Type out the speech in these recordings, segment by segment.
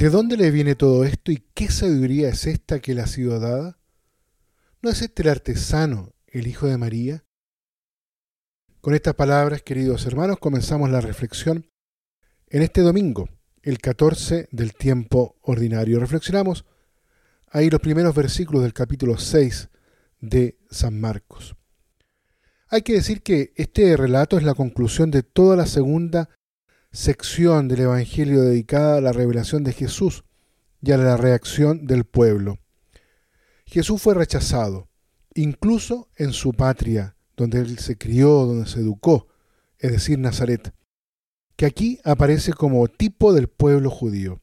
¿De dónde le viene todo esto y qué sabiduría es esta que le ha sido dada? ¿No es este el artesano, el hijo de María? Con estas palabras, queridos hermanos, comenzamos la reflexión en este domingo, el 14 del tiempo ordinario. Reflexionamos ahí los primeros versículos del capítulo 6 de San Marcos. Hay que decir que este relato es la conclusión de toda la segunda sección del Evangelio dedicada a la revelación de Jesús y a la reacción del pueblo. Jesús fue rechazado, incluso en su patria, donde él se crió, donde se educó, es decir, Nazaret, que aquí aparece como tipo del pueblo judío.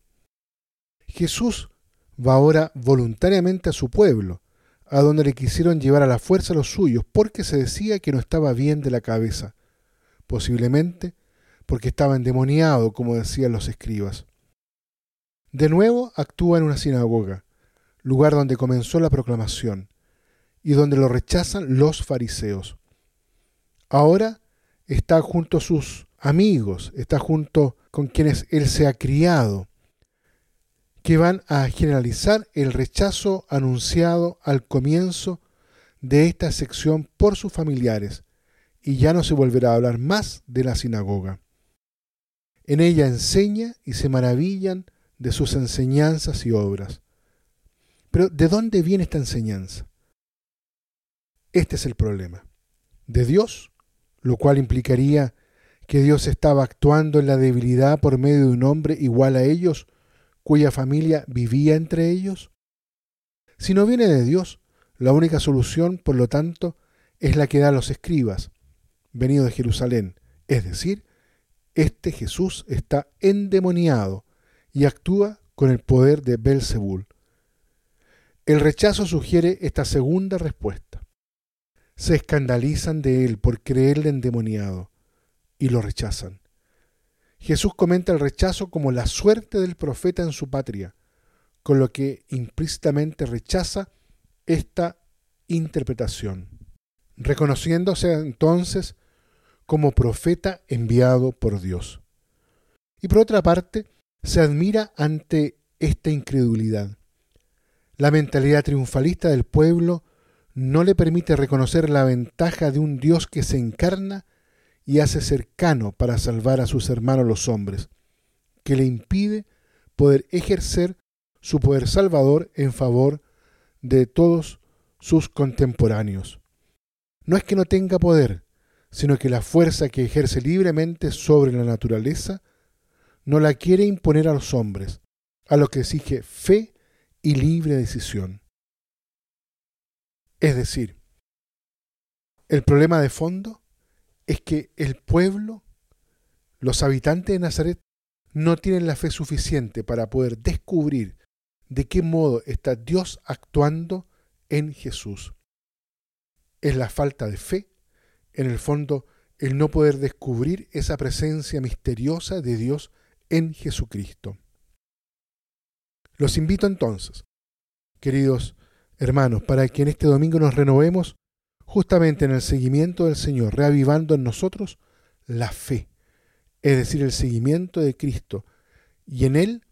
Jesús va ahora voluntariamente a su pueblo, a donde le quisieron llevar a la fuerza los suyos, porque se decía que no estaba bien de la cabeza, posiblemente porque estaba endemoniado, como decían los escribas. De nuevo actúa en una sinagoga, lugar donde comenzó la proclamación, y donde lo rechazan los fariseos. Ahora está junto a sus amigos, está junto con quienes él se ha criado, que van a generalizar el rechazo anunciado al comienzo de esta sección por sus familiares, y ya no se volverá a hablar más de la sinagoga. En ella enseña y se maravillan de sus enseñanzas y obras. Pero ¿de dónde viene esta enseñanza? Este es el problema. De Dios, lo cual implicaría que Dios estaba actuando en la debilidad por medio de un hombre igual a ellos, cuya familia vivía entre ellos. Si no viene de Dios, la única solución, por lo tanto, es la que dan los escribas, venidos de Jerusalén, es decir, este Jesús está endemoniado y actúa con el poder de Belzebul. El rechazo sugiere esta segunda respuesta. Se escandalizan de él por creerle endemoniado y lo rechazan. Jesús comenta el rechazo como la suerte del profeta en su patria, con lo que implícitamente rechaza esta interpretación, reconociéndose entonces como profeta enviado por Dios. Y por otra parte, se admira ante esta incredulidad. La mentalidad triunfalista del pueblo no le permite reconocer la ventaja de un Dios que se encarna y hace cercano para salvar a sus hermanos los hombres, que le impide poder ejercer su poder salvador en favor de todos sus contemporáneos. No es que no tenga poder, sino que la fuerza que ejerce libremente sobre la naturaleza no la quiere imponer a los hombres, a lo que exige fe y libre decisión. Es decir, el problema de fondo es que el pueblo, los habitantes de Nazaret, no tienen la fe suficiente para poder descubrir de qué modo está Dios actuando en Jesús. Es la falta de fe en el fondo, el no poder descubrir esa presencia misteriosa de Dios en Jesucristo. Los invito entonces, queridos hermanos, para que en este domingo nos renovemos justamente en el seguimiento del Señor, reavivando en nosotros la fe, es decir, el seguimiento de Cristo, y en Él,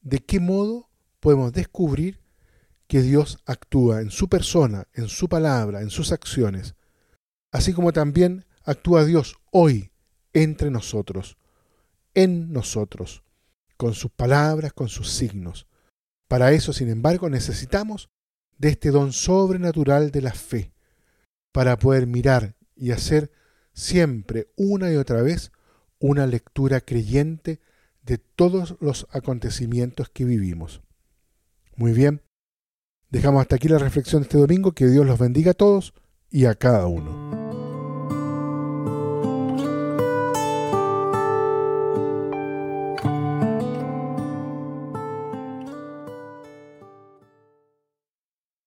de qué modo podemos descubrir que Dios actúa en su persona, en su palabra, en sus acciones, así como también actúa Dios hoy entre nosotros, en nosotros, con sus palabras, con sus signos. Para eso, sin embargo, necesitamos de este don sobrenatural de la fe, para poder mirar y hacer siempre, una y otra vez, una lectura creyente de todos los acontecimientos que vivimos. Muy bien, dejamos hasta aquí la reflexión de este domingo, que Dios los bendiga a todos y a cada uno.